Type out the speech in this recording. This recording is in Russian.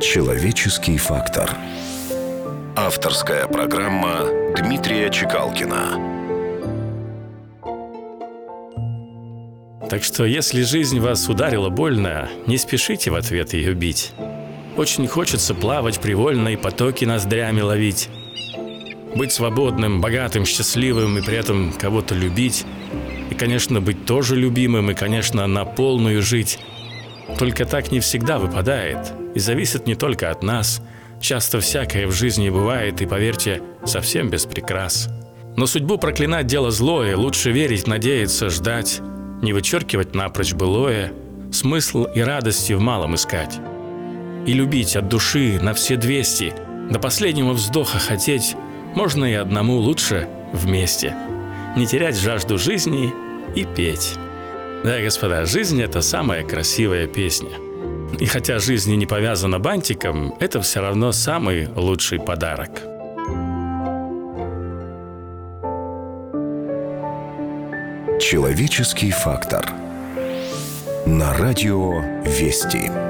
Человеческий фактор. Авторская программа Дмитрия Чекалкина. Так что, если жизнь вас ударила больно, не спешите в ответ ее бить. Очень хочется плавать привольно и потоки ноздрями ловить. Быть свободным, богатым, счастливым и при этом кого-то любить. И, конечно, быть тоже любимым, и, конечно, на полную жить. Только так не всегда выпадает. И зависит не только от нас. Часто всякое в жизни бывает, и, поверьте, совсем без прикрас. Но судьбу проклинать дело злое, лучше верить, надеяться, ждать. Не вычеркивать напрочь былое, смысл и радости в малом искать. И любить от души на все двести, до последнего вздоха хотеть, можно и одному лучше вместе. Не терять жажду жизни и петь. Да, господа, жизнь – это самая красивая песня. И хотя жизнь не повязана бантиком, это все равно самый лучший подарок. Человеческий фактор. На радио «Вести».